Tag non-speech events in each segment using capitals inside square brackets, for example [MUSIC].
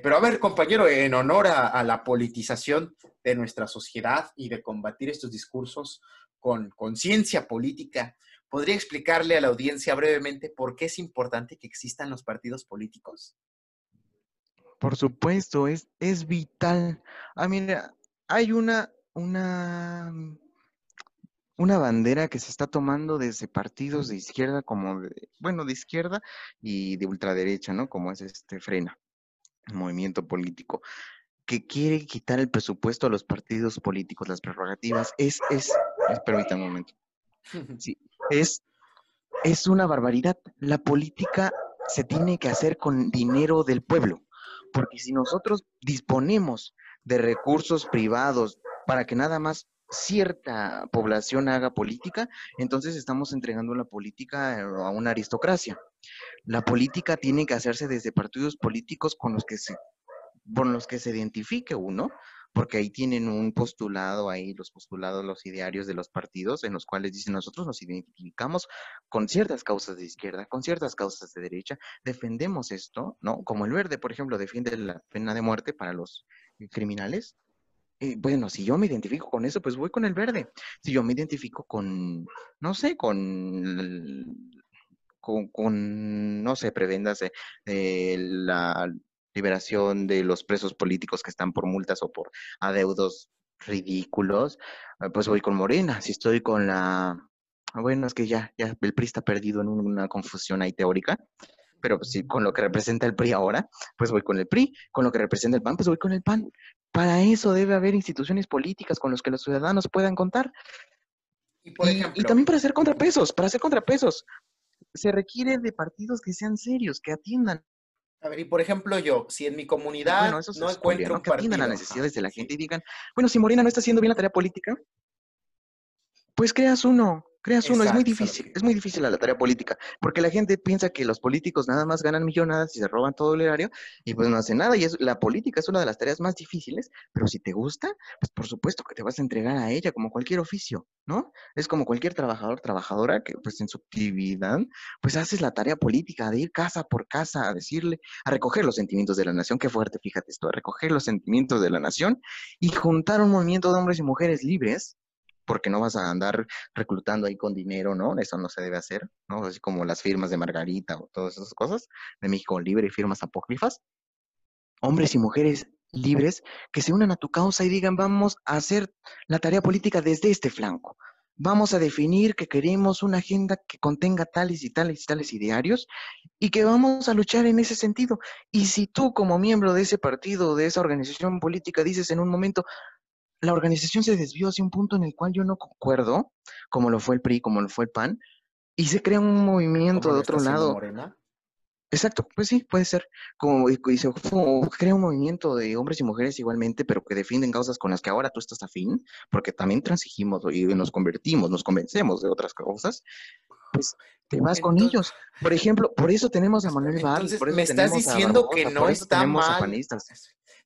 Pero a ver, compañero, en honor a, la politización de nuestra sociedad y de combatir estos discursos con conciencia política, ¿podría explicarle a la audiencia brevemente por qué es importante que existan los partidos políticos? Por supuesto, es, es vital. Ah, mira, hay una, una, una bandera que se está tomando desde partidos de izquierda como de, bueno, de izquierda y de ultraderecha, ¿no? Como es este Frena movimiento político que quiere quitar el presupuesto a los partidos políticos, las prerrogativas, es, es, permítanme un momento. [LAUGHS] Sí, es, es una barbaridad. La política se tiene que hacer con dinero del pueblo, porque si nosotros disponemos de recursos privados para que nada más cierta población haga política, entonces estamos entregando la política a una aristocracia. La política tiene que hacerse desde partidos políticos con los que se, con los que se identifique uno, porque ahí tienen un postulado, ahí los postulados, los idearios de los partidos, en los cuales dicen nosotros nos identificamos con ciertas causas de izquierda, con ciertas causas de derecha, defendemos esto, ¿no? Como el verde, por ejemplo, defiende la pena de muerte para los criminales. Eh, bueno, si yo me identifico con eso, pues voy con el verde. Si yo me identifico con, no sé, con con, no sé, prebendas eh, la liberación de los presos políticos que están por multas o por adeudos ridículos, eh, pues voy con Morena. Si estoy con la, bueno, es que ya, ya el PRI está perdido en una confusión ahí teórica, pero pues, sí, con lo que representa el PRI ahora, pues voy con el PRI, con lo que representa el PAN, pues voy con el PAN. Para eso debe haber instituciones políticas con las que los ciudadanos puedan contar. Y, y, también para hacer contrapesos, para hacer contrapesos se requiere de partidos que sean serios, que atiendan. A ver, y por ejemplo yo, si en mi comunidad no encuentro un que atiendan las necesidades de la gente y digan, bueno, si Morena no está haciendo bien la tarea política, pues creas uno, Creas uno, es muy difícil, es muy difícil la tarea política, porque la gente piensa que los políticos nada más ganan millonadas y se roban todo el erario y pues no hacen nada. Y es, la política es una de las tareas más difíciles, pero si te gusta, pues por supuesto que te vas a entregar a ella como cualquier oficio, ¿no? Es como cualquier trabajador, trabajadora que pues en su actividad, pues haces la tarea política de ir casa por casa a decirle, a recoger los sentimientos de la nación, qué fuerte, fíjate esto, a recoger los sentimientos de la nación y juntar un movimiento de hombres y mujeres libres porque no vas a andar reclutando ahí con dinero, ¿no? Eso no se debe hacer, ¿no? Así como las firmas de Margarita o todas esas cosas, de México Libre y firmas apócrifas. Hombres y mujeres libres que se unan a tu causa y digan, vamos a hacer la tarea política desde este flanco. Vamos a definir que queremos una agenda que contenga tales y tales y tales idearios y que vamos a luchar en ese sentido. Y si tú como miembro de ese partido, de esa organización política, dices en un momento, la organización se desvió hacia un punto en el cual yo no concuerdo, como lo fue el PRI, como lo fue el PAN, y se crea un movimiento de otro lado. Morena? Exacto, pues sí, puede ser. Como, y se crea un movimiento de hombres y mujeres igualmente, pero que defienden causas con las que ahora tú estás afín, porque también transigimos y nos convertimos, nos convencemos de otras causas, pues te vas con ellos. Por ejemplo, por eso tenemos a Manuel eso me estás diciendo que no está mal.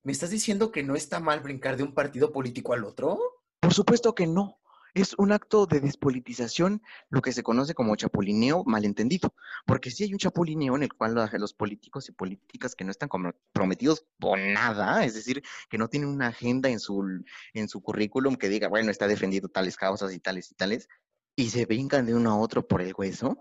¿Me estás diciendo que no está mal brincar de un partido político al otro? Por supuesto que no. Es un acto de despolitización, lo que se conoce como chapulineo malentendido. Porque si hay un chapulineo en el cual los políticos y políticas que no están comprometidos por nada, es decir, que no tienen una agenda en su, en su currículum que diga, bueno, está defendiendo tales causas y tales y tales, y se brincan de uno a otro por el hueso,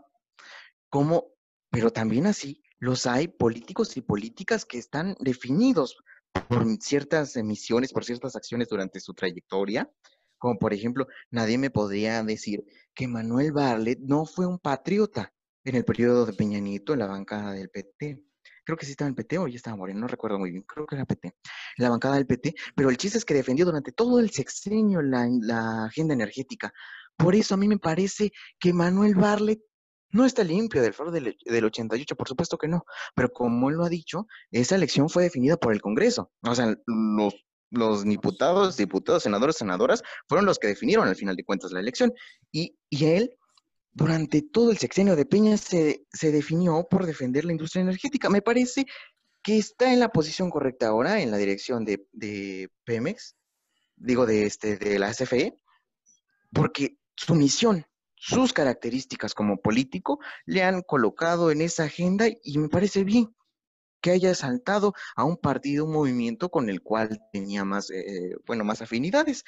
como, pero también así los hay políticos y políticas que están definidos por ciertas emisiones, por ciertas acciones durante su trayectoria, como por ejemplo, nadie me podría decir que Manuel Barlet no fue un patriota en el periodo de Peña Nieto en la bancada del PT. Creo que sí estaba en PT o ya estaba Moreno, no recuerdo muy bien, creo que era PT, la bancada del PT, pero el chiste es que defendió durante todo el sexenio la agenda energética. Por eso a mí me parece que Manuel Barlet no está limpio del fraude del, del 88, por supuesto que no, pero como él lo ha dicho, esa elección fue definida por el Congreso. O sea, los, los diputados, diputados, senadores, senadoras fueron los que definieron al final de cuentas la elección. Y, y él, durante todo el sexenio de Peña, se, se definió por defender la industria energética. Me parece que está en la posición correcta ahora, en la dirección de, de Pemex, digo, de, este, de la CFE, porque su misión sus características como político le han colocado en esa agenda y me parece bien. que haya saltado a un partido, un movimiento con el cual tenía más, eh, bueno, más afinidades.